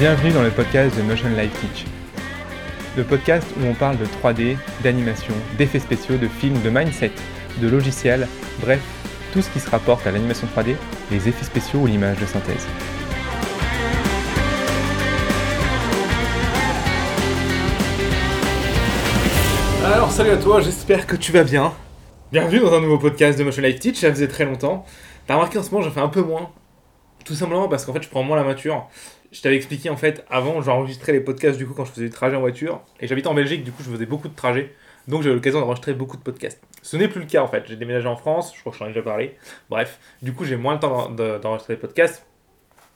Bienvenue dans le podcast de Notion Life Teach. Le podcast où on parle de 3D, d'animation, d'effets spéciaux, de films, de mindset, de logiciels, bref, tout ce qui se rapporte à l'animation 3D, les effets spéciaux ou l'image de synthèse. Alors salut à toi, j'espère que tu vas bien. Bienvenue dans un nouveau podcast de Motion Life Teach, ça faisait très longtemps. T'as remarqué en ce moment j'en fais un peu moins. Tout simplement parce qu'en fait je prends moins la voiture. Je t'avais expliqué en fait avant j'enregistrais les podcasts du coup quand je faisais des trajets en voiture. Et j'habite en Belgique du coup je faisais beaucoup de trajets. Donc eu l'occasion d'enregistrer beaucoup de podcasts. Ce n'est plus le cas en fait. J'ai déménagé en France, je crois que je t'en ai déjà parlé. Bref, du coup j'ai moins le temps d'enregistrer les podcasts.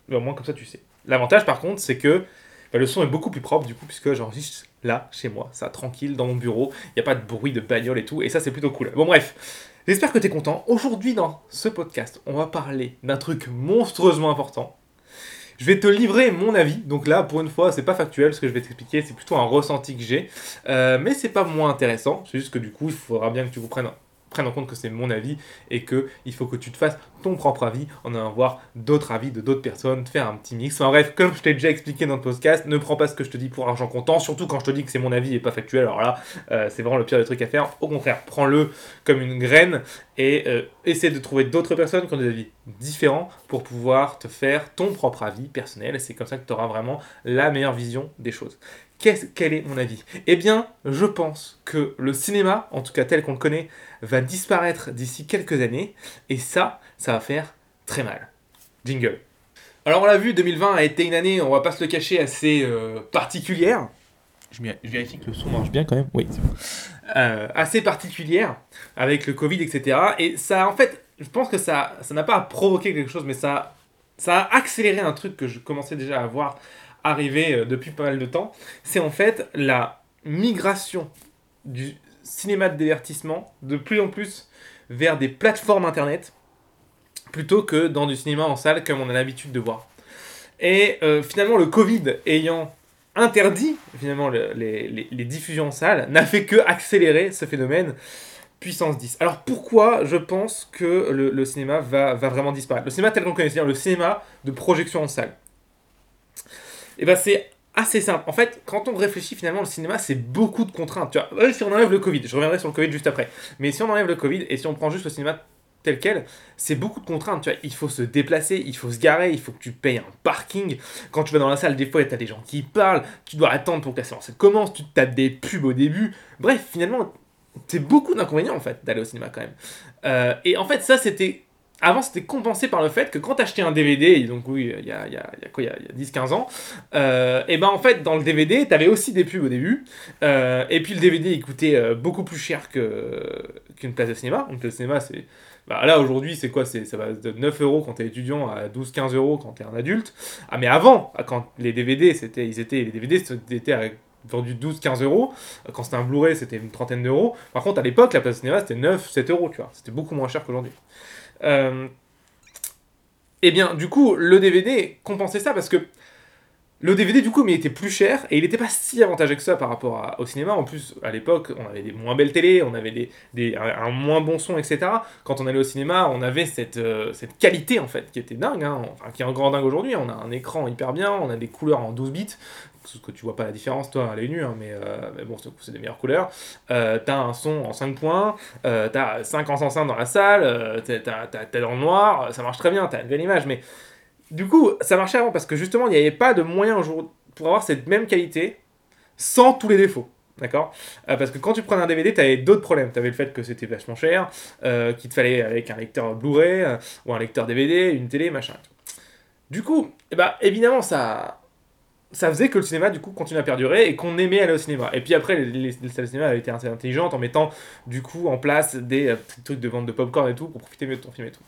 Mais au moins comme ça tu sais. L'avantage par contre c'est que bah, le son est beaucoup plus propre du coup puisque j'enregistre là chez moi, ça tranquille dans mon bureau. Il n'y a pas de bruit de bagnole et tout. Et ça c'est plutôt cool. Bon bref. J'espère que tu es content. Aujourd'hui, dans ce podcast, on va parler d'un truc monstrueusement important. Je vais te livrer mon avis. Donc là, pour une fois, c'est pas factuel ce que je vais t'expliquer, c'est plutôt un ressenti que j'ai. Euh, mais c'est pas moins intéressant. C'est juste que du coup, il faudra bien que tu comprennes prenne en compte que c'est mon avis et que il faut que tu te fasses ton propre avis en allant voir d'autres avis de d'autres personnes, faire un petit mix. En bref, comme je t'ai déjà expliqué dans le podcast, ne prends pas ce que je te dis pour argent comptant, surtout quand je te dis que c'est mon avis et pas factuel. Alors là, euh, c'est vraiment le pire des trucs à faire. Au contraire, prends-le comme une graine et euh, essaie de trouver d'autres personnes qui ont des avis différents pour pouvoir te faire ton propre avis personnel. C'est comme ça que tu auras vraiment la meilleure vision des choses quel est mon avis? Eh bien, je pense que le cinéma, en tout cas tel qu'on le connaît, va disparaître d'ici quelques années, et ça, ça va faire très mal. Jingle. Alors on l'a vu, 2020 a été une année, on va pas se le cacher, assez euh, particulière. Je, vérifie que le son marche bien quand même. Oui, c'est bon. Euh, assez particulière, avec le Covid, etc. Et ça, en fait, je pense que ça ça n'a pas provoqué quelque chose, mais ça, ça a accéléré un truc que je commençais déjà à voir arrivé euh, depuis pas mal de temps, c'est en fait la migration du cinéma de divertissement de plus en plus vers des plateformes internet plutôt que dans du cinéma en salle comme on a l'habitude de voir. Et euh, finalement, le Covid ayant interdit finalement les, diffusions en salle n'a fait que accélérer ce phénomène puissance 10. Alors pourquoi je pense que le, cinéma va, va, vraiment disparaître? Le cinéma tel qu'on connaît, c'est-à-dire le cinéma de projection en salle. Et eh ben c'est assez simple. En fait, quand on réfléchit finalement, le cinéma, c'est beaucoup de contraintes. Tu vois, si on enlève le Covid, je reviendrai sur le Covid juste après. Mais si on enlève le Covid et si on prend juste le cinéma tel quel, c'est beaucoup de contraintes. Tu vois, il faut se déplacer, il faut se garer, il faut que tu payes un parking. Quand tu vas dans la salle, des fois, tu as des gens qui parlent, tu dois attendre pour que la séance commence, tu te tapes des pubs au début. Bref, finalement, c'est beaucoup d'inconvénients en fait d'aller au cinéma quand même. Euh, et en fait, ça, c'était avant, c'était compensé par le fait que quand tu achetais un DVD, donc oui, il y a, y a, il y a, 10-15 ans, euh, et ben en fait, dans le DVD, tu avais aussi des pubs au début, euh, et puis le DVD, il coûtait euh, beaucoup plus cher qu'une place de cinéma. Une place cinéma, c'est. Bah, là, aujourd'hui, c'est quoi Ça va de 9 euros quand t'es étudiant à 12-15 euros quand t'es un adulte. Ah, mais avant, quand les DVD, c'était, ils étaient, les DVD étaient vendus 12-15 euros. Quand c'était un Blu-ray, c'était une trentaine d'euros. Par contre, à l'époque, la place de cinéma, c'était 9-7 euros, tu vois. C'était beaucoup moins cher qu'aujourd'hui. Euh, eh bien, du coup, le DVD compensait ça parce que le DVD, du coup, mais il était plus cher et il n'était pas si avantageux que ça par rapport au cinéma. En plus, à l'époque, on avait des moins belles télés, on avait des, un, moins bon son, etc. Quand on allait au cinéma, on avait cette, euh, cette qualité, en fait, qui était dingue, hein. enfin, qui est un grand dingue aujourd'hui. On a un écran hyper bien, on a des couleurs en 12 bits, ce que tu vois pas la différence toi à l'œil nu, hein, mais, euh, mais, bon, c'est des meilleures couleurs. Euh, t'as un son en 5 points, t'as 5 enceintes dans la salle, t'es dans le noir, ça marche très bien, t'as une belle image, mais du coup, ça marchait avant parce que justement, il n'y avait pas de moyen pour avoir cette même qualité sans tous les défauts. D'accord? Parce que quand tu prenais un DVD, tu avais d'autres problèmes. Tu avais le fait que c'était vachement cher, qu'il te fallait avec un lecteur Blu-ray ou un lecteur DVD, une télé, machin. Du coup, eh ben, évidemment, ça, ça faisait que le cinéma du coup continue à perdurer et qu'on aimait aller au cinéma. Et puis après, les, salles de cinéma avaient été assez intelligentes en mettant du coup en place des euh, trucs de vente de popcorn et tout pour profiter mieux de ton film et tout.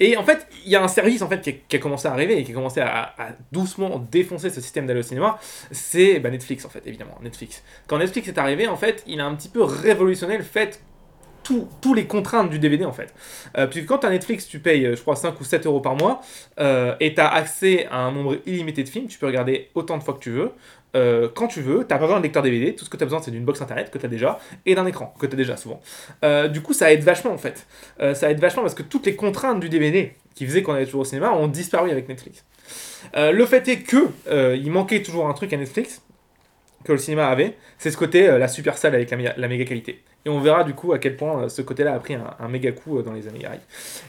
Et en fait, il y a un service en fait qui a, commencé à arriver et qui a commencé à, doucement défoncer ce système d'aller au cinéma, c'est bah, Netflix en fait, évidemment, Netflix. Quand Netflix est arrivé, en fait, il a un petit peu révolutionné le fait tous les contraintes du DVD en fait. Euh, puisque quand tu as Netflix, tu payes, euh, je crois, 5 ou 7 euros par mois euh, et tu as accès à un nombre illimité de films. Tu peux regarder autant de fois que tu veux. Quand tu veux, t'as pas besoin d'un lecteur DVD, tout ce que tu as besoin c'est d'une box internet que tu as déjà et d'un écran que tu as déjà souvent. du coup, ça aide vachement en fait. ça aide vachement parce que toutes les contraintes du DVD qui faisaient qu'on allait toujours au cinéma ont disparu avec Netflix. le fait est que il manquait toujours un truc à Netflix que le cinéma avait, c'est ce côté la super salle avec la, méga qualité. Et on verra du coup à quel point euh, ce côté-là a pris un, méga coup euh, dans les années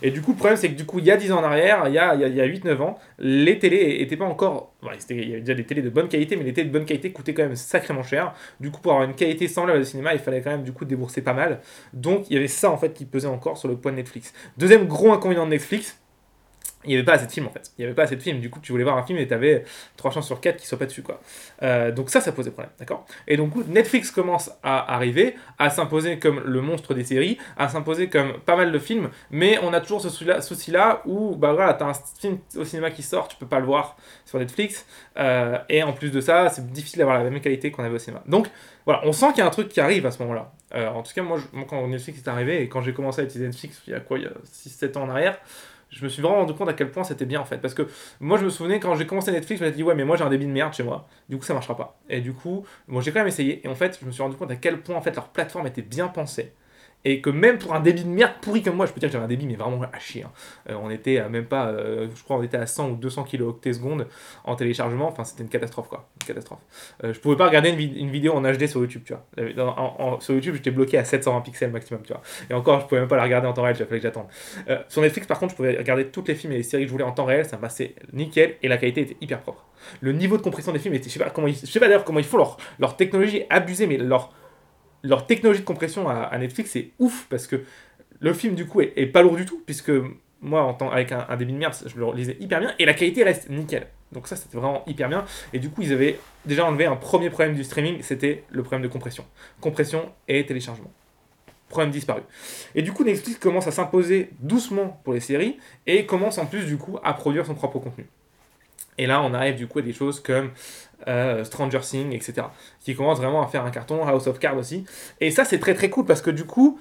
Et du coup, le problème, c'est que du coup, il y a 10 ans en arrière, il y a, y a, 8-9 ans, les télés n'étaient pas encore. il y avait déjà des télés de bonne qualité, mais les télés de bonne qualité coûtaient quand même sacrément cher. Du coup, pour avoir une qualité semblable au cinéma, il fallait quand même du coup débourser pas mal. Donc, il y avait ça en fait qui pesait encore sur le poids de Netflix. Deuxième gros inconvénient de Netflix, il n'y avait pas assez de films en fait. Il n'y avait pas assez de films. Du coup, tu voulais voir un film et tu avais 3 chances sur 4 qui ne soient pas dessus. quoi. Euh, donc ça, ça posait problème. D'accord? Et donc, Netflix commence à arriver, à s'imposer comme le monstre des séries, à s'imposer comme pas mal de films, mais on a toujours ce souci-là où, bah voilà, tu as un film au cinéma qui sort, tu peux pas le voir sur Netflix. Euh, et en plus de ça, c'est difficile d'avoir la même qualité qu'on avait au cinéma. Donc voilà, on sent qu'il y a un truc qui arrive à ce moment-là. Euh, en tout cas, moi, quand Netflix est arrivé et quand j'ai commencé à utiliser Netflix, il y a quoi, il y a 6-7 ans en arrière, je me suis vraiment rendu compte à quel point c'était bien en fait. Parce que moi je me souvenais quand j'ai commencé Netflix, je me suis dit ouais mais moi j'ai un débit de merde chez moi, du coup ça marchera pas. Et du coup, bon j'ai quand même essayé et en fait je me suis rendu compte à quel point en fait leur plateforme était bien pensée et que même pour un débit de merde pourri comme moi, je peux dire que j'avais un débit mais vraiment à chier. Hein. Euh, on était à même pas, euh, je crois on était à 100 ou 200 kilooctets secondes en téléchargement, enfin c'était une catastrophe quoi, une catastrophe. Euh, je pouvais pas regarder une, vidéo en HD sur YouTube, tu vois. sur YouTube j'étais bloqué à 720 pixels maximum, tu vois. Et encore je pouvais même pas la regarder en temps réel, il fallait que j'attende. sur Netflix par contre je pouvais regarder toutes les films et les séries que je voulais en temps réel, ça me passait nickel et la qualité était hyper propre. Le niveau de compression des films était, je sais pas je sais pas d'ailleurs comment ils font leur, leur technologie abusée, mais leur leur technologie de compression à, Netflix c'est ouf parce que le film du coup est, pas lourd du tout puisque moi en avec un, débit de merde je le lisais hyper bien et la qualité reste nickel. Donc ça c'était vraiment hyper bien. Et du coup ils avaient déjà enlevé un premier problème du streaming c'était le problème de compression. Compression et téléchargement. Problème disparu. Et du coup Netflix commence à s'imposer doucement pour les séries et commence en plus du coup à produire son propre contenu et là, on arrive du coup à des choses comme euh, Stranger Things, etc. Qui commencent vraiment à faire un carton, House of Cards aussi. Et ça, c'est très très cool parce que du coup,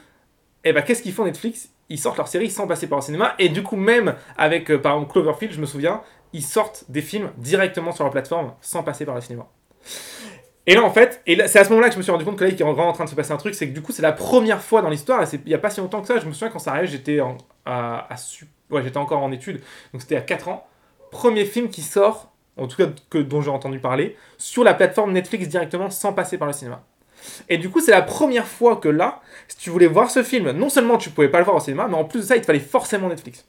eh ben, qu'est-ce qu'ils font Netflix? Ils sortent leur série sans passer par le cinéma. Et du coup, même avec, euh, par exemple, Cloverfield, je me souviens, ils sortent des films directement sur leur plateforme sans passer par le cinéma. Et là, en fait, c'est à ce moment-là que je me suis rendu compte que là, il est vraiment en train de se passer un truc, c'est que du coup, c'est la première fois dans l'histoire, il n'y a pas si longtemps que ça, je me souviens quand ça arrive, j'étais j'étais encore en études, donc c'était à 4 ans, premier film qui sort, en tout cas que, dont j'ai entendu parler, sur la plateforme Netflix directement sans passer par le cinéma. Et du coup, c'est la première fois que là, si tu voulais voir ce film, non seulement tu pouvais pas le voir au cinéma, mais en plus de ça, il te fallait forcément Netflix.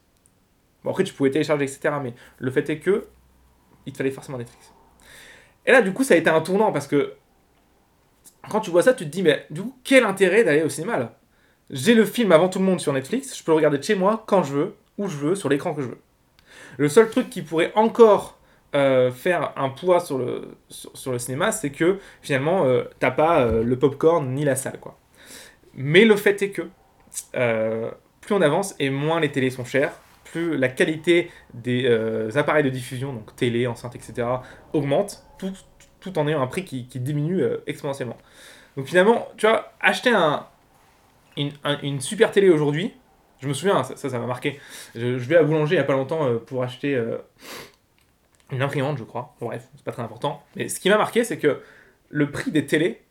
Bon, après, tu pouvais télécharger, etc. Mais le fait est que il te fallait forcément Netflix. Et là, du coup, ça a été un tournant parce que quand tu vois ça, tu te dis, mais du coup, quel intérêt d'aller au cinéma là? J'ai le film avant tout le monde sur Netflix, je peux le regarder de chez moi, quand je veux, où je veux, sur l'écran que je veux. Le seul truc qui pourrait encore euh, faire un poids sur le, cinéma, c'est que finalement, euh, t'as pas euh, le popcorn ni la salle. quoi. Mais le fait est que plus on avance et moins les télés sont chères, plus la qualité des appareils de diffusion, donc télé, enceinte, etc., augmente, tout, en ayant un prix qui, diminue exponentiellement. Donc finalement, tu vois, acheter un, une, une super télé aujourd'hui, je me souviens, ça, ça m'a marqué. Je, vais à Boulanger il n'y a pas longtemps euh, pour acheter euh, une imprimante, je crois. bref, c'est pas très important. Mais ce qui m'a marqué, c'est que le prix des télés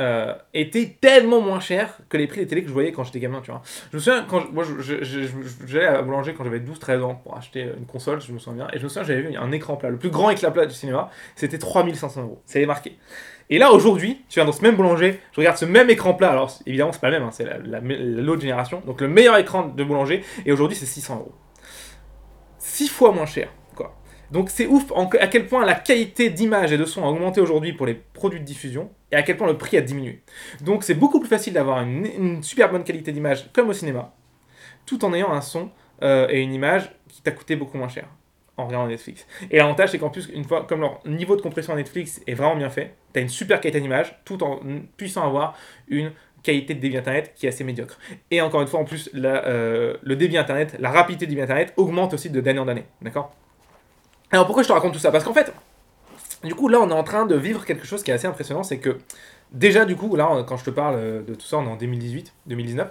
euh, était tellement moins cher que les prix des télés que je voyais quand j'étais gamin, tu vois. Je me souviens, quand moi, j'allais à Boulanger quand j'avais 12-13 ans pour acheter une console, je me souviens bien, et je me souviens, j'avais vu un écran plat, le plus grand écran plat du cinéma, c'était 3500 euros. Ça est marqué. Et là, aujourd'hui, tu viens dans ce même boulanger, je regarde ce même écran plat. Alors, évidemment, c'est pas le même, hein, c'est l'autre génération. Donc, le meilleur écran de boulanger. Et aujourd'hui, c'est 600 euros. 6 fois moins cher. Donc, c'est ouf à quel point la qualité d'image et de son a augmenté aujourd'hui pour les produits de diffusion. Et à quel point le prix a diminué. Donc, c'est beaucoup plus facile d'avoir une, super bonne qualité d'image, comme au cinéma, tout en ayant un son euh, et une image qui t'a coûté beaucoup moins cher en regardant Netflix. Et l'avantage, c'est qu'en plus, une fois, comme leur niveau de compression à Netflix est vraiment bien fait, tu as une super qualité d'image, tout en puissant avoir une qualité de débit internet qui est assez médiocre. Et encore une fois, en plus, euh, le débit internet, la rapidité du débit internet augmente aussi de d'année en année. D'accord? Alors pourquoi je te raconte tout ça? Parce qu'en fait, du coup, là, on est en train de vivre quelque chose qui est assez impressionnant, c'est que Déjà, du coup, là, quand je te parle de tout ça, on est en 2018, 2019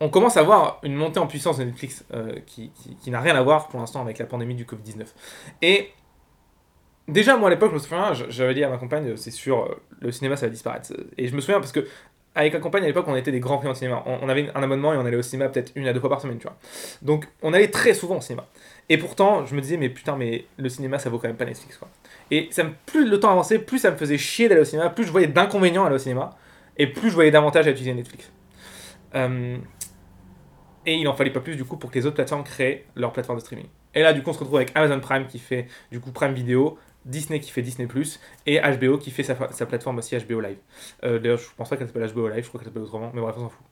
on commence à voir une montée en puissance de Netflix euh, qui, n'a rien à voir pour l'instant avec la pandémie du Covid-19. Et déjà, moi à l'époque, je me souviens, j'avais dit à ma compagne, c'est sûr, euh, le cinéma ça va disparaître. Et je me souviens parce que avec la compagne à l'époque, on était des grands clients de cinéma. On, avait un abonnement et on allait au cinéma peut-être une à deux fois par semaine, tu vois. Donc on allait très souvent au cinéma. Et pourtant, je me disais, mais putain, mais le cinéma ça vaut quand même pas Netflix, quoi. Et plus le temps avançait, plus ça me faisait chier d'aller au cinéma, plus je voyais d'inconvénients à aller au cinéma, et plus je voyais davantage à utiliser Netflix. Euh, et il en fallait pas plus du coup pour que les autres plateformes créent leur plateforme de streaming. Et là, du coup, on se retrouve avec Amazon Prime qui fait du coup Prime Video, Disney qui fait Disney et HBO qui fait sa, plateforme aussi HBO Live. Euh, d'ailleurs, je pense pas qu'elle s'appelle HBO Live, je crois qu'elle s'appelle autrement, mais bref, on s'en fout.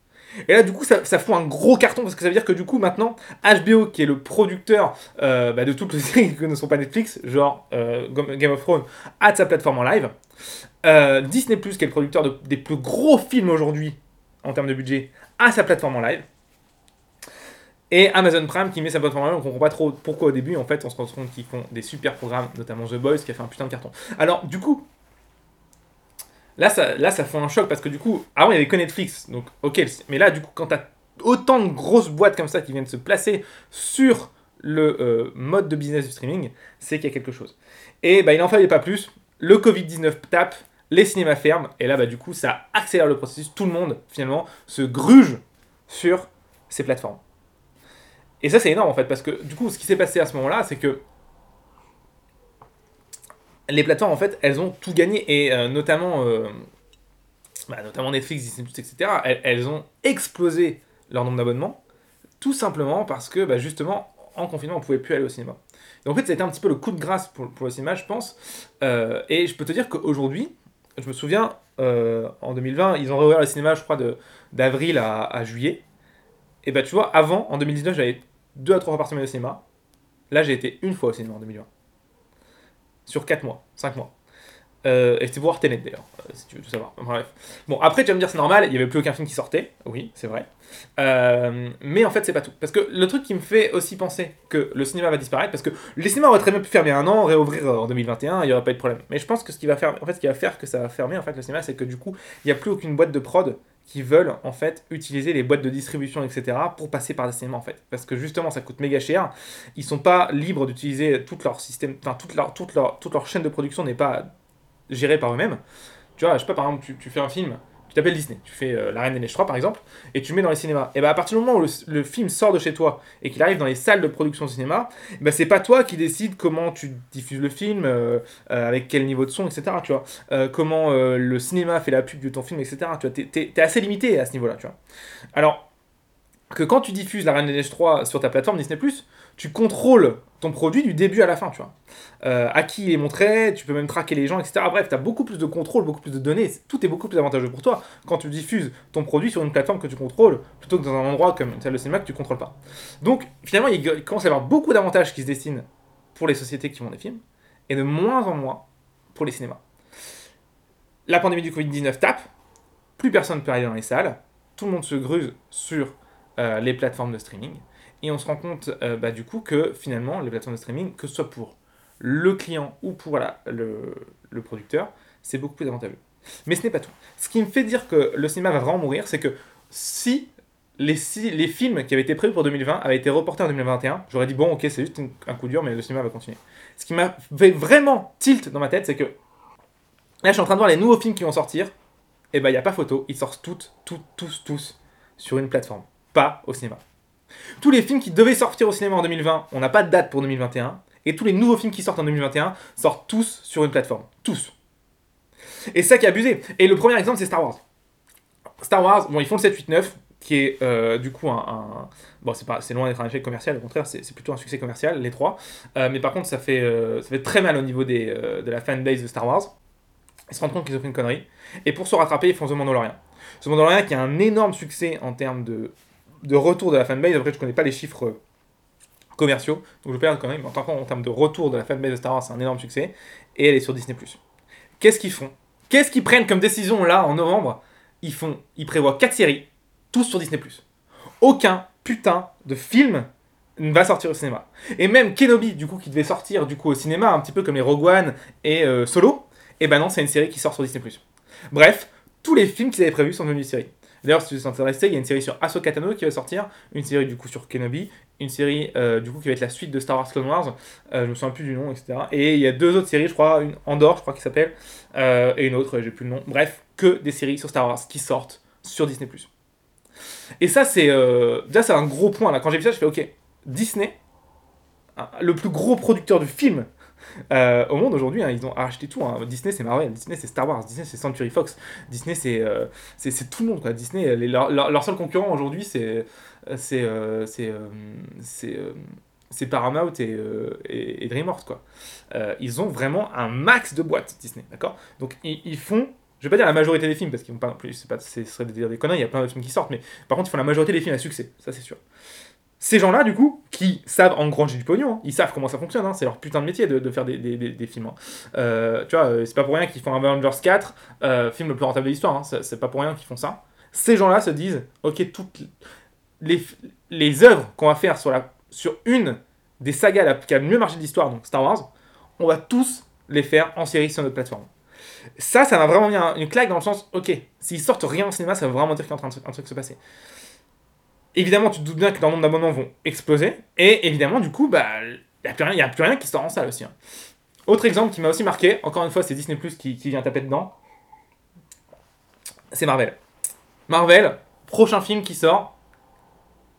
Et là, du coup, ça, ça, fout un gros carton parce que ça veut dire que du coup, maintenant, HBO, qui est le producteur euh, bah, de toutes les séries que ne sont pas Netflix, genre euh, Game of Thrones, a sa plateforme en live. Disney, qui est le producteur des plus gros films aujourd'hui en termes de budget, a sa plateforme en live. Et Amazon Prime qui met sa en live, on comprend pas trop pourquoi au début, en fait, on se rend compte qu'ils font des super programmes, notamment The Boys qui a fait un putain de carton. Alors, du coup, là ça, là, ça fait un choc parce que du coup, avant il y avait que Netflix, donc ok, mais là, du coup, quand t'as autant de grosses boîtes comme ça qui viennent se placer sur le euh, mode de business du streaming, c'est qu'il y a quelque chose. Et bah, il n'en fallait pas plus. Le Covid-19 tape, les cinémas ferment, et là, bah, du coup, ça accélère le processus. Tout le monde, finalement, se gruge sur ces plateformes. Et ça, c'est énorme en fait, parce que du coup, ce qui s'est passé à ce moment-là, c'est que les plateformes, en fait, elles ont tout gagné, et euh, notamment, euh, bah, notamment Netflix, Disney, etc., elles, ont explosé leur nombre d'abonnements, tout simplement parce que, bah, justement, en confinement, on pouvait plus aller au cinéma. Donc en fait, ça a été un petit peu le coup de grâce pour, pour le cinéma, je pense. Euh, et je peux te dire qu'aujourd'hui, je me souviens, en 2020, ils ont réouvert le cinéma, je crois, d'avril à, à, juillet. Et bah tu vois, avant, en 2019, j'avais deux à trois fois par semaine au cinéma. Là, j'ai été une fois au cinéma en 2020. Sur 4 mois, 5 mois. Euh, et c'était voir Tenet d'ailleurs, euh, si tu veux tout savoir. Bref. Bon, après, tu vas me dire, c'est normal, il n'y avait plus aucun film qui sortait. Oui, c'est vrai. Euh, mais en fait, c'est pas tout. Parce que le truc qui me fait aussi penser que le cinéma va disparaître, parce que les cinémas auraient très bien pu fermer un an, réouvrir en 2021, il n'y aurait pas eu de problème. Mais je pense que ce qui va faire, en fait, ce qui va faire que ça va fermer, en fait, le cinéma, c'est que du coup, il n'y a plus aucune boîte de prod qui veulent en fait utiliser les boîtes de distribution, etc. pour passer par des cinémas en fait. Parce que justement ça coûte méga cher. Ils sont pas libres d'utiliser tout leur système, enfin toute leur, toute, leur, chaîne de production n'est pas gérée par eux-mêmes. Tu vois, je sais pas, par exemple, tu, tu fais un film, tu t'appelles Disney, tu fais euh, La Reine des Neiges 3 par exemple, et tu le mets dans les cinémas. Et bah à partir du moment où le, film sort de chez toi et qu'il arrive dans les salles de production de cinéma, bah c'est pas toi qui décides comment tu diffuses le film, euh, euh, avec quel niveau de son, etc. Tu vois, comment le cinéma fait la pub de ton film, etc. Tu vois, t'es, es assez limité à ce niveau-là, tu vois. Alors que quand tu diffuses La Reine des Neiges 3 sur ta plateforme Disney+, tu contrôles produit du début à la fin, tu vois. À qui il est montré, tu peux même traquer les gens, etc. Bref, tu as beaucoup plus de contrôle, beaucoup plus de données, tout est beaucoup plus avantageux pour toi quand tu diffuses ton produit sur une plateforme que tu contrôles, plutôt que dans un endroit comme le cinéma que tu contrôles pas. Donc, finalement, il commence à y avoir beaucoup d'avantages qui se dessinent pour les sociétés qui font des films, et de moins en moins pour les cinémas. La pandémie du Covid-19 tape, plus personne ne peut aller dans les salles, tout le monde se gruse sur euh, les plateformes de streaming, et on se rend compte euh, bah, du coup que finalement, les plateformes de streaming, que ce soit pour le client ou pour le, le, producteur, c'est beaucoup plus avantageux. Mais ce n'est pas tout. Ce qui me fait dire que le cinéma va vraiment mourir, c'est que si les, les films qui avaient été prévus pour 2020 avaient été reportés en 2021, j'aurais dit bon, ok, c'est juste un coup dur, mais le cinéma va continuer. Ce qui m'a fait vraiment tilt dans ma tête, c'est que là, je suis en train de voir les nouveaux films qui vont sortir, et bah, il n'y a pas photo, ils sortent toutes, toutes, tous, tous sur une plateforme, pas au cinéma. Tous les films qui devaient sortir au cinéma en 2020, on n'a pas de date pour 2021. Et tous les nouveaux films qui sortent en 2021 sortent tous sur une plateforme. Tous. Et ça qui est abusé. Et le premier exemple, c'est Star Wars. Star Wars, bon, ils font le 7-8-9, qui est euh, du coup un. Bon, c'est, pas, c'est loin d'être un échec commercial, au contraire, c'est, plutôt un succès commercial, les trois. Euh, mais par contre, ça fait, euh, ça fait très mal au niveau de la fanbase de Star Wars. Ils se rendent compte qu'ils ont fait une connerie. Et pour se rattraper, ils font The Mandalorian. The Mandalorian qui a un énorme succès en termes de de retour de la fanbase. Après, je connais pas les chiffres commerciaux, donc je perds quand même. En tant en termes de retour de la fanbase de Star Wars, c'est un énorme succès. Et elle est sur Disney. Qu'est-ce qu'ils font? Qu'est-ce qu'ils prennent comme décision là en novembre? Ils font, ils prévoient 4 séries, tous sur Disney. Aucun putain de film ne va sortir au cinéma. Et même Kenobi, du coup, qui devait sortir du coup au cinéma, un petit peu comme les Rogue One et euh, Solo, Et ben non, c'est une série qui sort sur Disney+. Bref, tous les films qu'ils avaient prévus sont devenus séries. D'ailleurs, si vous êtes intéressé, il y a une série sur Ahsoka Tano qui va sortir, une série du coup sur Kenobi, une série euh, du coup qui va être la suite de Star Wars Clone Wars, euh, je me souviens plus du nom, etc. Et il y a deux autres séries, je crois, une Andorre, je crois, qui s'appelle, euh, et une autre, j'ai plus le nom. Bref, que des séries sur Star Wars qui sortent sur Disney+. Et ça, c'est déjà un gros point là. Quand j'ai vu ça, je fais ok, Disney, hein, le plus gros producteur de films euh, au monde aujourd'hui, hein, ils ont acheté tout. Hein. Disney, c'est Marvel, Disney, c'est Star Wars, Disney, c'est Century Fox, Disney, c'est euh, c'est tout le monde. Quoi. Disney, les, leur, leur, seul concurrent aujourd'hui, c'est c'est euh, c'est Paramount et, et, DreamWorks. Quoi. ils ont vraiment un max de boîtes, Disney. D'accord? Donc, ils, font. Je vais pas dire la majorité des films parce qu'ils vont pas plus, pas, ce serait des, des conneries, il y a plein de films qui sortent, mais par contre, ils font la majorité des films à succès, ça c'est sûr. Ces gens-là, du coup, qui savent engranger du pognon, hein, ils savent comment ça fonctionne, hein, c'est leur putain de métier de, faire des, films. Hein. Euh, tu vois, euh, c'est pas pour rien qu'ils font Avengers 4, euh, film le plus rentable de l'histoire, c'est pas pour rien qu'ils font ça. Ces gens-là se disent, ok, toutes les, œuvres qu'on va faire sur, la, sur une des sagas qui a le mieux marché de l'histoire, donc Star Wars, on va tous les faire en série sur notre plateforme. Ça, ça m'a vraiment mis une claque dans le sens, ok, s'ils sortent rien au cinéma, ça veut vraiment dire qu'il y a train de, un truc se passer évidemment, tu te doutes bien que leur nombre d'abonnements vont exploser. Et évidemment, du coup, bah, il n'y a, a plus rien qui sort en salle aussi. Hein. Autre exemple qui m'a aussi marqué, encore une fois, c'est Disney Plus qui, vient taper dedans. C'est Marvel. Marvel, prochain film qui sort.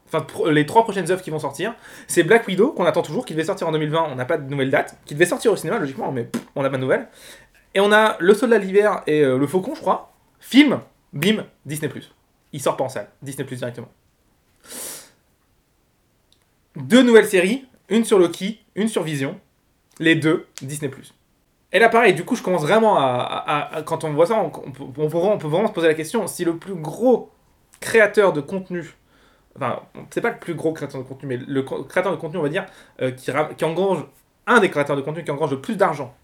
Enfin, les trois prochaines œuvres qui vont sortir, c'est Black Widow, qu'on attend toujours, qui devait sortir en 2020, on n'a pas de nouvelle date, qui devait sortir au cinéma, logiquement, mais on n'a pas de nouvelles. Et on a Le Soldat de l'hiver et euh, Le Faucon, je crois. Film, bim, Disney Plus. Il sort pas en salle, Disney Plus directement deux nouvelles séries, une sur Loki, une sur Vision, les deux Disney+. Et là, pareil, du coup, je commence vraiment à. quand on voit ça, on, peut, vraiment se poser la question si le plus gros créateur de contenu. Enfin, c'est pas le plus gros créateur de contenu, mais le créateur de contenu, on va dire, euh, qui, qui engrange. Un des créateurs de contenu qui engrange le plus d'argent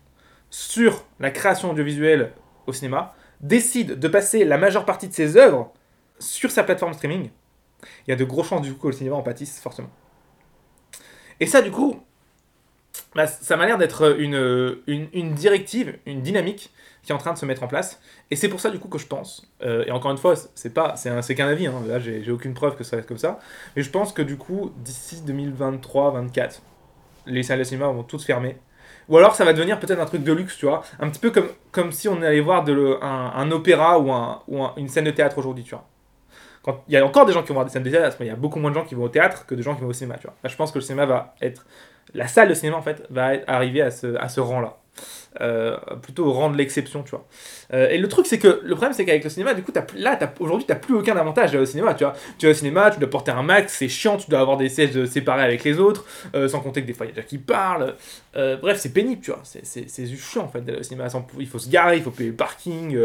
sur la création audiovisuelle au cinéma, décide de passer la majeure partie de ses œuvres sur sa plateforme streaming, il y a de grosses chances du coup que le cinéma en pâtisse fortement. Et ça, du coup, bah, ça m'a l'air d'être une, directive, une dynamique qui est en train de se mettre en place. Et c'est pour ça, du coup, que je pense, euh, et encore une fois, c'est qu'un avis, hein, là, j'ai aucune preuve que ça être comme ça, mais je pense que, du coup, d'ici 2023-2024, les salles de cinéma vont toutes fermer. Ou alors ça va devenir peut-être un truc de luxe, tu vois. Un petit peu comme, si on allait voir un, opéra ou une scène de théâtre aujourd'hui, tu vois il y a encore des gens qui vont voir des scènes de théâtre, il y a beaucoup moins de gens qui vont au théâtre que de gens qui vont au cinéma. Tu vois. je pense que le cinéma va être. La salle de cinéma, en fait, va arriver à ce, à ce rang-là. Euh, plutôt au rang de l'exception, tu vois. Euh, et le truc, c'est que le problème, c'est qu'avec le cinéma, du coup, as, là, aujourd'hui, tu n'as plus aucun avantage au cinéma, tu vois. Tu vas au cinéma, tu dois porter un max, c'est chiant, tu dois avoir des sièges séparés avec les autres, euh, sans compter que des fois, il y a gens qui parlent. bref, c'est pénible, tu vois. C'est chiant, en fait, d'aller au cinéma. Il faut se garer, il faut payer le parking,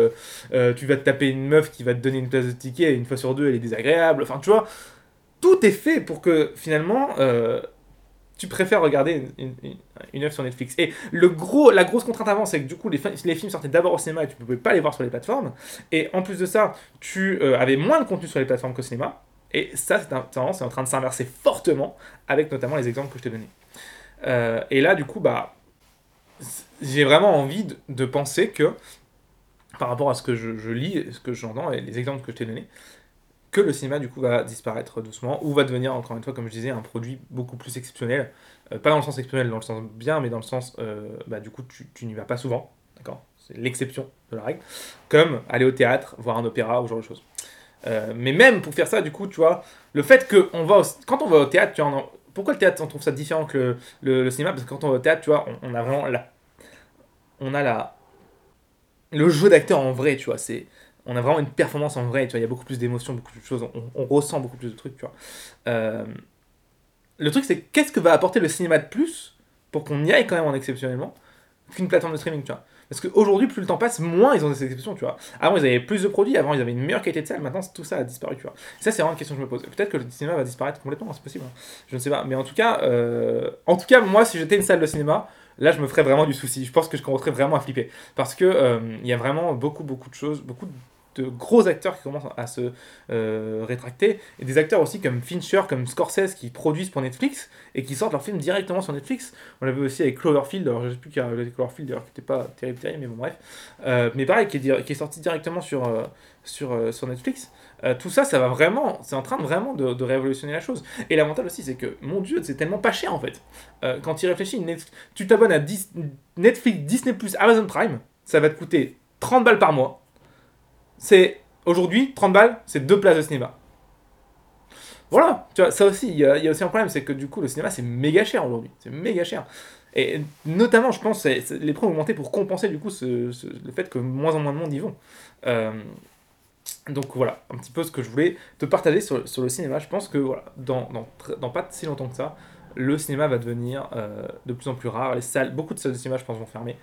tu vas te taper une meuf qui va te donner une place de ticket, et une fois sur deux, elle est désagréable. Enfin, tu vois, tout est fait pour que, finalement tu préfères regarder une, œuvre sur Netflix. Et le gros, la grosse contrainte avant, c'est que du coup, les, les films sortaient d'abord au cinéma et tu ne pouvais pas les voir sur les plateformes. Et en plus de ça, tu euh, avais moins de contenu sur les plateformes qu'au cinéma. Et ça, c'est en train de s'inverser fortement avec notamment les exemples que je t'ai donnés. Euh, et là, du coup, bah, j'ai vraiment envie de, penser que, par rapport à ce que je, je lis, ce que j'entends et les exemples que je t'ai donnés, que le cinéma du coup va disparaître doucement ou va devenir encore une fois comme je disais un produit beaucoup plus exceptionnel. Euh, pas dans le sens exceptionnel dans le sens bien mais dans le sens euh, bah, du coup tu, n'y vas pas souvent d'accord? C'est l'exception de la règle. Comme aller au théâtre voir un opéra ou ce genre de choses. Euh, mais même pour faire ça du coup tu vois le fait que on va quand on va au théâtre tu vois, pourquoi le théâtre on trouve ça différent que le, cinéma? Parce que quand on va au théâtre tu vois on, on a vraiment la on a la le jeu d'acteur en vrai tu vois c'est on a vraiment une performance en vrai, tu vois, il y a beaucoup plus d'émotions, beaucoup plus de choses, on, ressent beaucoup plus de trucs, tu vois. Euh, le truc, c'est qu'est-ce que va apporter le cinéma de plus pour qu'on y aille quand même en exceptionnellement qu'une plateforme de streaming, tu vois. Parce qu'aujourd'hui, plus le temps passe, moins ils ont des exceptions, tu vois. Avant, ils avaient plus de produits, avant, ils avaient une meilleure qualité de salle, maintenant, tout ça a disparu, tu vois. Ça, c'est vraiment une question que je me pose. Peut-être que le cinéma va disparaître complètement, c'est possible. Hein. Je ne sais pas. Mais en tout cas, euh, en tout cas, moi, si j'étais une salle de cinéma, là, je me ferais vraiment du souci. Je pense que je commencerais vraiment à flipper. Parce que euh, il y a vraiment beaucoup, beaucoup de choses, beaucoup de de gros acteurs qui commencent à se euh, rétracter, et des acteurs aussi comme Fincher, comme Scorsese, qui produisent pour Netflix, et qui sortent leurs films directement sur Netflix. On l'a vu aussi avec Cloverfield, alors je sais plus qui a Cloverfield, d'ailleurs, qui n'était pas terrible, terrible, mais bon, bref. Euh, mais pareil, qui est, sorti directement sur, euh, sur, sur Netflix. tout ça, ça va vraiment, c'est en train de vraiment de, révolutionner la chose. Et l'avantage aussi, c'est que, mon dieu, c'est tellement pas cher en fait. quand tu y réfléchis, tu t'abonnes à Netflix, Disney, Amazon Prime, ça va te coûter 30 balles par mois. C'est aujourd'hui, 30 balles, c'est deux places de cinéma. Voilà, tu vois, ça aussi, il y, a aussi un problème, c'est que du coup, le cinéma, c'est méga cher aujourd'hui. C'est méga cher. Et notamment, je pense, les prix ont augmenté pour compenser du coup le fait que moins en moins de monde y vont. Euh, donc voilà, un petit peu ce que je voulais te partager sur, le cinéma. Je pense que voilà, dans, pas si longtemps que ça, le cinéma va devenir euh, de plus en plus rare. Les salles, beaucoup de salles de cinéma, je pense, vont fermer.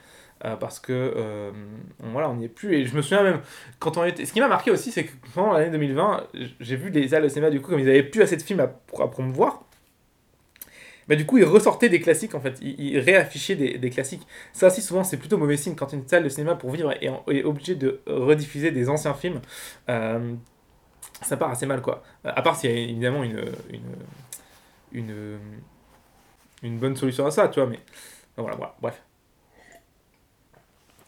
Euh, parce que euh, voilà, on n'y est plus. Et je me souviens même, quand on était. Ce qui m'a marqué aussi, c'est que pendant l'année 2020, j'ai vu des salles de cinéma, du coup, comme ils n'avaient plus assez de films à, promouvoir, bah, du coup, ils ressortaient des classiques en fait, ils, réaffichaient des, des, classiques. Ça aussi, souvent, c'est plutôt mauvais signe quand une salle de cinéma pour vivre est, est obligée de rediffuser des anciens films. Euh, ça part assez mal quoi. À part s'il y a évidemment une, une, une, une bonne solution à ça, tu vois, mais voilà, voilà bref.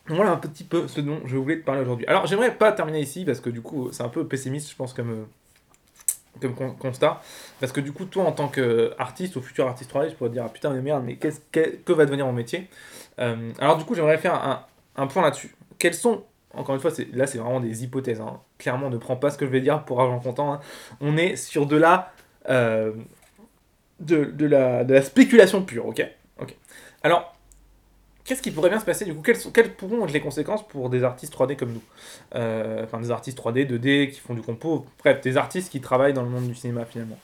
Voilà un petit peu ce dont je voulais te parler aujourd'hui. Alors j'aimerais pas terminer ici parce que du coup c'est un peu pessimiste je pense comme, euh, comme constat. Parce que du coup toi en tant qu'artiste ou futur artiste 3D je pourrais te dire ah, putain mais merde mais qu'est-ce, que, va devenir mon métier? Euh, Alors du coup j'aimerais faire un, un point là-dessus. Quels sont, encore une fois là c'est vraiment des hypothèses. Hein. Clairement ne prends pas ce que je vais dire pour argent comptant. Hein. On est sur de la, euh, de, de, la, de la spéculation pure ok, ok. Alors Qu'est-ce qui pourrait bien se passer du coup quelles, pourront être les conséquences pour des artistes 3D comme nous euh, Enfin, des artistes 3D, 2D qui font du compo, bref, des artistes qui travaillent dans le monde du cinéma finalement.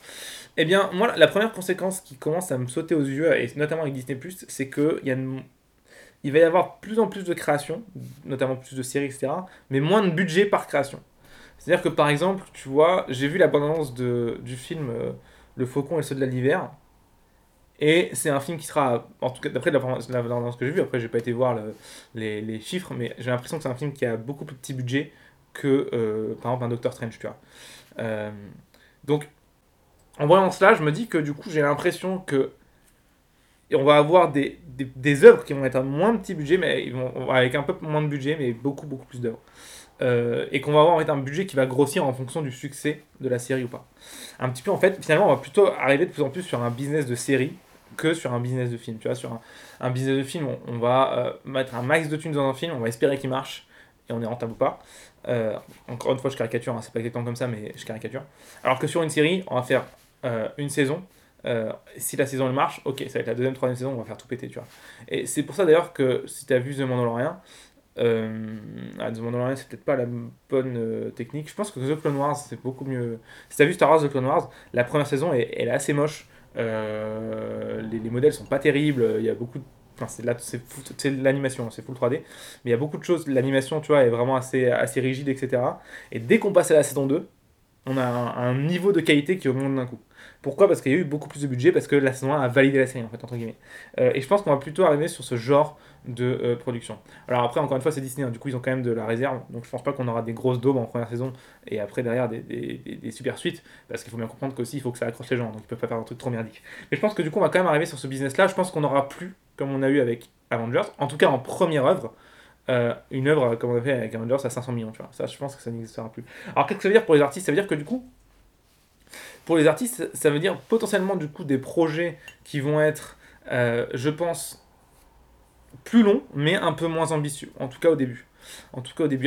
Eh bien, moi, la première conséquence qui commence à me sauter aux yeux, et notamment avec Disney, c'est qu'il va y avoir plus en plus de créations, notamment plus de séries, etc., mais moins de budget par création. C'est-à-dire que par exemple, tu vois, j'ai vu la bande du film euh, Le Faucon et le Saut de l'hiver, et c'est un film qui sera, en tout cas d'après ce que j'ai vu, après j'ai pas été voir les, les, chiffres, mais j'ai l'impression que c'est un film qui a beaucoup plus petit budget que euh, par exemple un Doctor Strange, tu vois. Euh, donc en voyant cela, je me dis que du coup j'ai l'impression que on va avoir des, des, œuvres qui vont être à moins petit budget, mais avec un peu moins de budget, mais beaucoup beaucoup plus d'œuvres. Euh, et qu'on va avoir en fait, un budget qui va grossir en fonction du succès de la série ou pas. Un petit peu en fait, finalement, on va plutôt arriver de plus en plus sur un business de série que sur un business de film. Tu vois, sur un, business de film, on, va euh, mettre un max de thunes dans un film, on va espérer qu'il marche et on est rentable ou pas. Euh, encore une fois, je caricature, hein, c'est pas exactement comme ça, mais je caricature. Alors que sur une série, on va faire euh, une saison. si la saison elle marche, ok, ça va être la deuxième, troisième saison, on va faire tout péter, tu vois. Et c'est pour ça d'ailleurs que si tu as vu The Mandalorian, euh, ah, The Mandalorian, c'est peut-être pas la bonne technique. Je pense que The Clone Wars, c'est beaucoup mieux. Si tu as vu Star Wars The Clone Wars, la première saison, elle, elle est assez moche. Euh, les, les, modèles sont pas terribles, il y a beaucoup de c'est l'animation, c'est full 3D, mais il y a beaucoup de choses, l'animation, tu vois, est vraiment assez, assez rigide, etc. Et dès qu'on passe à la saison 2, on a un, niveau de qualité qui augmente d'un coup. Pourquoi? Parce qu'il y a eu beaucoup plus de budget, parce que la saison 1 a validé la série, en fait, entre guillemets. Euh, et je pense qu'on va plutôt arriver sur ce genre de euh, production. Alors après, encore une fois, c'est Disney, hein. du coup, ils ont quand même de la réserve, donc je pense pas qu'on aura des grosses daubes en première saison, et après, derrière, des, des, des, super suites, parce qu'il faut bien comprendre qu'aussi, il faut que ça accroche les gens, donc ils peuvent pas faire un truc trop merdique. Mais je pense que du coup, on va quand même arriver sur ce business-là, je pense qu'on aura plus, comme on a eu avec Avengers, en tout cas en première œuvre, euh, une œuvre comme on a fait avec Avengers à 500 millions, tu vois. Ça, je pense que ça n'existera plus. Alors, qu'est-ce que ça veut dire pour les artistes? Ça veut dire que du coup, pour les artistes, ça veut dire potentiellement du coup des projets qui vont être, euh, je pense, plus longs, mais un peu moins ambitieux, en tout cas au début.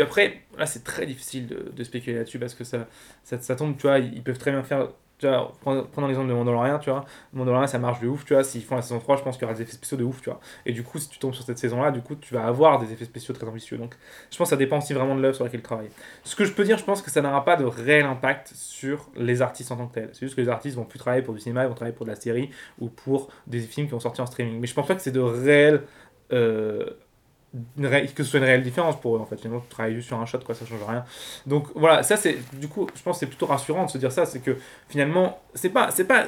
Après, là c'est très difficile de, de spéculer là-dessus parce que ça, ça, ça, tombe, tu vois, ils peuvent très bien faire tu vois, prenons l'exemple de Mandalorian, tu vois, Mandalorian ça marche de ouf, tu vois, s'ils font la saison 3, je pense qu'il y aura des effets spéciaux de ouf, tu vois. Et du coup, si tu tombes sur cette saison-là, du coup, tu vas avoir des effets spéciaux très ambitieux. Donc, je pense que ça dépend aussi vraiment de l'œuvre sur laquelle tu travailles. Ce que je peux dire, je pense que ça n'aura pas de réel impact sur les artistes en tant que tels. C'est juste que les artistes vont plus travailler pour du cinéma, ils vont travailler pour de la série ou pour des films qui vont sortir en streaming. Mais je pense pas que c'est de réel euh, que ce soit une réelle différence pour eux en fait finalement tu travailles juste sur un shot quoi ça change rien donc voilà ça c'est du coup je pense c'est plutôt rassurant de se dire ça c'est que finalement c'est pas c'est pas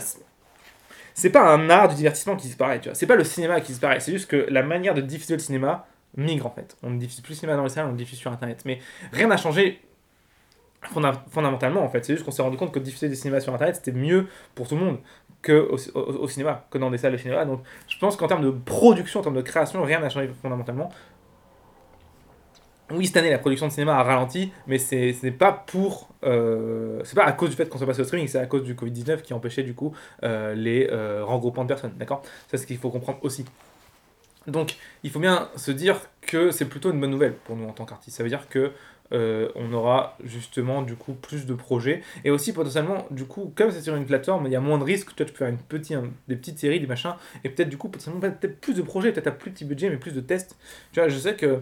c'est pas un art du divertissement qui disparaît tu vois c'est pas le cinéma qui disparaît c'est juste que la manière de diffuser le cinéma migre en fait on ne diffuse plus le cinéma dans les salles on le diffuse sur internet mais rien n'a changé fondamentalement en fait. C'est juste qu'on s'est rendu compte que diffuser des cinémas sur internet c'était mieux pour tout le monde que au, cinéma, que dans des salles de cinéma. Donc je pense qu'en termes de production, en termes de création, rien n'a changé fondamentalement. Oui, cette année, la production de cinéma a ralenti, mais ce n'est pas pour. Euh, c'est pas à cause du fait qu'on soit passé au streaming, c'est à cause du Covid-19 qui empêchait du coup euh, les euh, regroupements de personnes. D'accord? C'est ce qu'il faut comprendre aussi. Donc, il faut bien se dire que c'est plutôt une bonne nouvelle pour nous en tant qu'artistes. Ça veut dire que on aura justement du coup plus de projets et aussi potentiellement du coup comme c'est sur une plateforme il y a moins de risques toi tu peux faire une petite, des petites séries des machins et peut-être du coup potentiellement peut-être plus de projets peut-être à plus petit budget mais plus de tests tu vois je sais que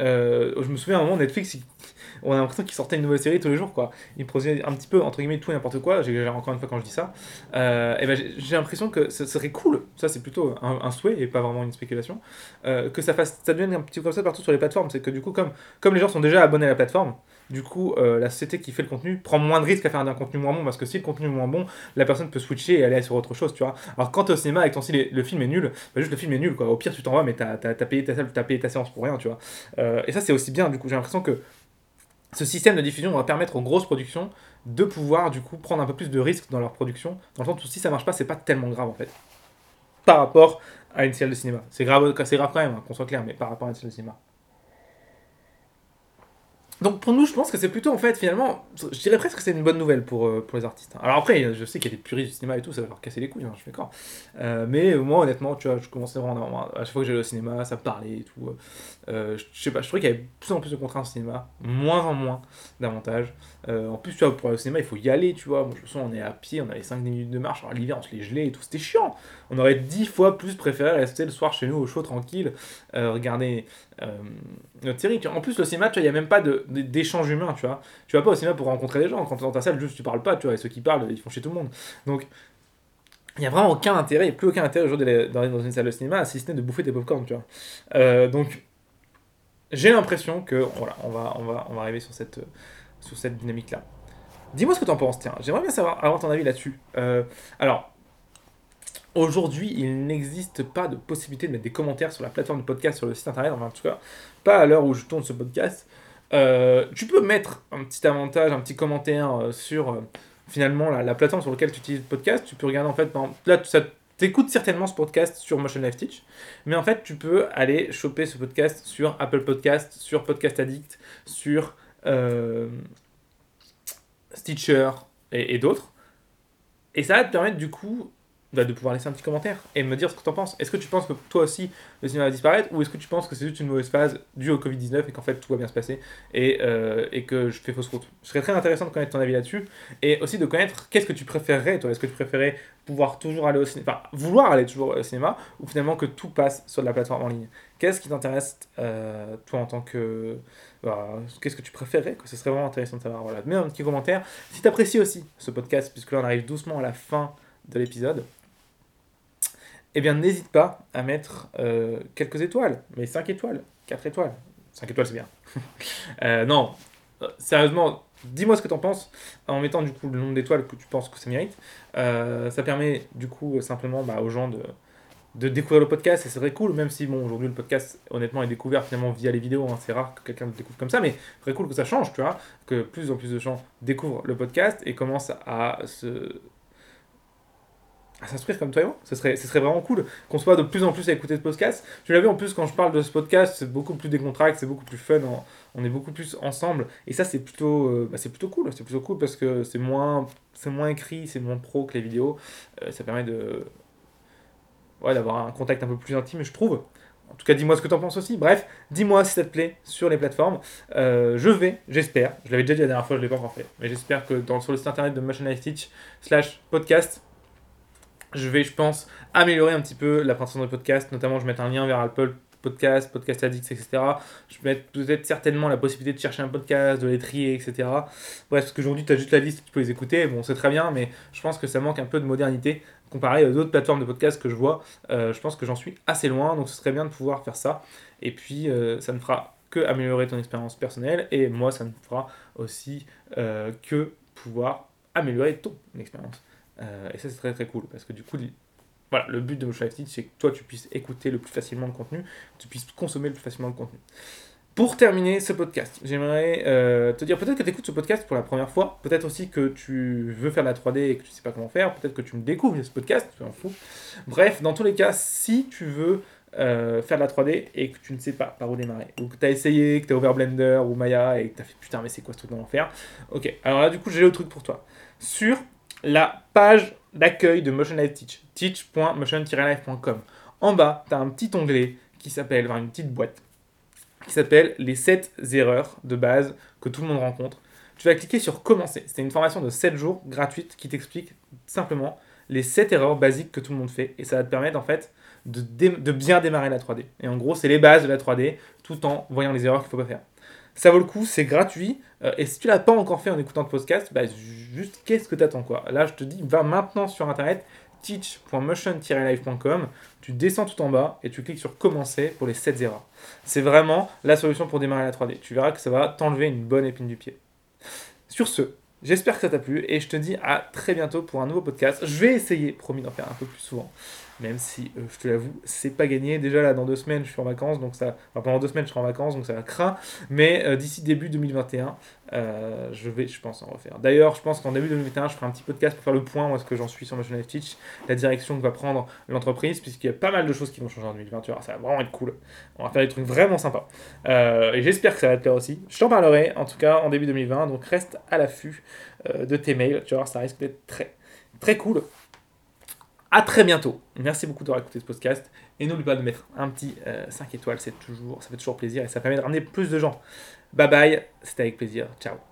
euh, je me souviens à un moment, Netflix, on a l'impression qu'ils sortaient une nouvelle série tous les jours, quoi. Ils produisaient un petit peu, entre guillemets, tout et n'importe quoi, j'ai encore une fois quand je dis ça. Euh, et ben, j'ai l'impression que ce serait cool, ça c'est plutôt un, souhait et pas vraiment une spéculation, euh, que ça, fasse, ça devienne un petit peu comme ça partout sur les plateformes. C'est que du coup, comme, comme les gens sont déjà abonnés à la plateforme, du coup, euh, la société qui fait le contenu prend moins de risques à faire un contenu moins bon parce que si le contenu est moins bon, la personne peut switcher et aller sur autre chose, tu vois. Alors quand es au cinéma et que le film est nul, bah juste le film est nul, quoi. Au pire, tu t'en vas, mais t'as as, payé ta t'as payé ta séance pour rien, tu vois. Euh, et ça, c'est aussi bien, du coup, j'ai l'impression que ce système de diffusion va permettre aux grosses productions de pouvoir, du coup, prendre un peu plus de risques dans leur production, dans le sens où si ça marche pas, c'est pas tellement grave, en fait. Par rapport à une salle de cinéma. C'est grave, grave quand même, hein, qu'on soit clair, mais par rapport à une salle de cinéma. Donc pour nous, je pense que c'est plutôt en fait finalement, je dirais presque que c'est une bonne nouvelle pour, euh, pour les artistes. Hein. Alors après, je sais qu'il y a des puristes du cinéma et tout, ça va leur casser les couilles, hein, je suis d'accord. Euh, mais moi honnêtement, tu vois, je commençais vraiment à, chaque fois que j'allais au cinéma, ça parlait et tout. Euh, je, sais pas, je trouvais qu'il y avait de plus en plus de contraintes au cinéma, moins en moins davantage. en plus, tu vois, pour aller au cinéma, il faut y aller, tu vois. Moi, je me on est à pied, on avait 5 minutes de marche, alors l'hiver, on se les gelait et tout, c'était chiant. On aurait 10 fois plus préféré rester le soir chez nous au chaud tranquille, regarder notre série. En plus, le cinéma, tu vois, il n'y a même pas d'échange humain, tu vois. Tu vas pas au cinéma pour rencontrer des gens. Quand tu es dans ta salle, juste tu parles pas, tu vois. Et ceux qui parlent, ils font chez tout le monde. Donc, il n'y a vraiment aucun intérêt, il plus aucun intérêt aujourd'hui d'aller dans une salle de cinéma, si ce n'est de bouffer des popcorn, tu vois. Euh, donc, j'ai l'impression que, voilà, on va, on va, on va arriver sur cette, sur cette dynamique-là. Dis-moi ce que tu en penses, tiens. J'aimerais bien savoir, avoir ton avis là-dessus. Euh, alors, Aujourd'hui, il n'existe pas de possibilité de mettre des commentaires sur la plateforme de podcast sur le site internet, enfin en tout cas, pas à l'heure où je tourne ce podcast. Euh, tu peux mettre un petit avantage, un petit commentaire euh, sur finalement la, plateforme sur laquelle tu utilises le podcast. Tu peux regarder en fait, là, ça t'écoutes certainement ce podcast sur Motion Life Teach, mais en fait, tu peux aller choper ce podcast sur Apple Podcast, sur Podcast Addict, sur Stitcher et, d'autres. Et ça va te permettre du coup bah, de pouvoir laisser un petit commentaire et me dire ce que tu en penses. Est-ce que tu penses que toi aussi le cinéma va disparaître ou est-ce que tu penses que c'est juste une mauvaise phase due au Covid-19 et qu'en fait tout va bien se passer et, euh, et que je fais fausse route? Ce serait très intéressant de connaître ton avis là-dessus et aussi de connaître qu'est-ce que tu préférerais toi? Est-ce que tu préférais pouvoir toujours aller au cinéma, enfin vouloir aller toujours au cinéma ou finalement que tout passe sur de la plateforme en ligne? Qu'est-ce qui t'intéresse euh, toi en tant que. Bah, qu'est-ce que tu préférerais que Ce serait vraiment intéressant de savoir. Voilà, mets un petit commentaire. Si tu apprécies aussi ce podcast, puisque là on arrive doucement à la fin de l'épisode eh bien n'hésite pas à mettre euh, quelques étoiles, mais 5 étoiles, 4 étoiles. 5 étoiles c'est bien. Euh, non, euh, sérieusement, dis-moi ce que tu en penses en mettant du coup le nombre d'étoiles que tu penses que ça mérite. ça permet du coup simplement bah, aux gens de, de découvrir le podcast et c'est très cool, même si bon aujourd'hui le podcast honnêtement est découvert finalement via les vidéos, hein. c'est rare que quelqu'un le découvre comme ça, mais très cool que ça change, tu vois, que plus en plus de gens découvrent le podcast et commencent à se à s'instruire comme toi et moi. Ce serait, ce serait vraiment cool qu'on soit de plus en plus à écouter ce podcast. Tu l'as vu en plus quand je parle de ce podcast, c'est beaucoup plus décontracté, c'est beaucoup plus fun, on est beaucoup plus ensemble. Et ça, c'est plutôt, euh, bah, c'est plutôt cool. C'est plutôt cool parce que c'est moins, c'est moins écrit, c'est moins pro que les vidéos. Euh, ça permet de, ouais, d'avoir un contact un peu plus intime, je trouve. En tout cas, dis-moi ce que tu en penses aussi. Bref, dis-moi si ça te plaît sur les plateformes. Euh, je vais, j'espère, je l'avais déjà dit la dernière fois, je ne l'ai pas encore fait, mais j'espère que dans, sur le site internet de Machine Stitch slash podcast, je vais, je pense, améliorer un petit peu la présentation de podcast. Notamment, je vais mettre un lien vers Apple Podcast, Podcast Addict, etc. Je vais mettre peut-être certainement la possibilité de chercher un podcast, de les trier, etc. Bref, parce qu'aujourd'hui, tu as juste la liste, tu peux les écouter. Bon, c'est très bien, mais je pense que ça manque un peu de modernité comparé à d'autres plateformes de podcast que je vois. Euh, je pense que j'en suis assez loin, donc ce serait bien de pouvoir faire ça. Et puis, euh, ça ne fera que améliorer ton expérience personnelle. Et moi, ça ne fera aussi euh, que pouvoir améliorer ton expérience. Et ça, c'est très très cool parce que du coup, le but de Motion Life c'est que toi, tu puisses écouter le plus facilement le contenu, tu puisses consommer le plus facilement le contenu. Pour terminer ce podcast, j'aimerais euh, te dire peut-être que tu écoutes ce podcast pour la première fois, peut-être aussi que tu veux faire de la 3D et que tu sais pas comment faire, peut-être que tu me découvres ce podcast, tu m'en fous. Bref, dans tous les cas, si tu veux euh, faire de la 3D et que tu ne sais pas par où démarrer, ou que tu as essayé, que tu as ouvert Blender ou Maya et que tu as fait putain, mais c'est quoi ce truc dans l'enfer Ok, alors là, du coup, j'ai le truc pour toi. Sur la page d'accueil de Motion Life Teach, teach.motion-life.com, en bas, tu as un petit onglet qui s'appelle, enfin une petite boîte qui s'appelle les 7 erreurs de base que tout le monde rencontre. Tu vas cliquer sur commencer. C'est une formation de 7 jours gratuite qui t'explique simplement les 7 erreurs basiques que tout le monde fait et ça va te permettre en fait de, bien démarrer la 3D. Et en gros, c'est les bases de la 3D tout en voyant les erreurs qu'il ne faut pas faire. Ça vaut le coup, c'est gratuit. Euh, et si tu l'as pas encore fait en écoutant le podcast, bah, juste qu'est-ce que tu attends quoi? Là, je te dis, va maintenant sur internet, teach.motion-live.com, tu descends tout en bas et tu cliques sur commencer pour les 7 erreurs. C'est vraiment la solution pour démarrer la 3D. Tu verras que ça va t'enlever une bonne épine du pied. Sur ce, j'espère que ça t'a plu et je te dis à très bientôt pour un nouveau podcast. Je vais essayer, promis, d'en faire un peu plus souvent même si euh, je te l'avoue, c'est pas gagné. Déjà là, dans deux semaines, je suis en vacances, donc ça, enfin, pendant deux semaines, je serai en vacances, donc ça va craint. Mais euh, d'ici début 2021, euh, je vais, je pense, en refaire. D'ailleurs, je pense qu'en début 2021, je ferai un petit podcast pour faire le point où est-ce que j'en suis sur Motion Life Teach, la direction que va prendre l'entreprise, puisqu'il y a pas mal de choses qui vont changer en 2021. Ça va vraiment être cool. On va faire des trucs vraiment sympas. et j'espère que ça va te plaire aussi. Je t'en parlerai, en tout cas, en début 2020. Donc reste à l'affût de tes mails. Tu vois, ça risque d'être très, très cool. À très bientôt. Merci beaucoup d'avoir écouté ce podcast. Et n'oublie pas de mettre un petit 5 euh, étoiles, c'est toujours, ça fait toujours plaisir et ça permet de ramener plus de gens. Bye bye, c'était avec plaisir. Ciao.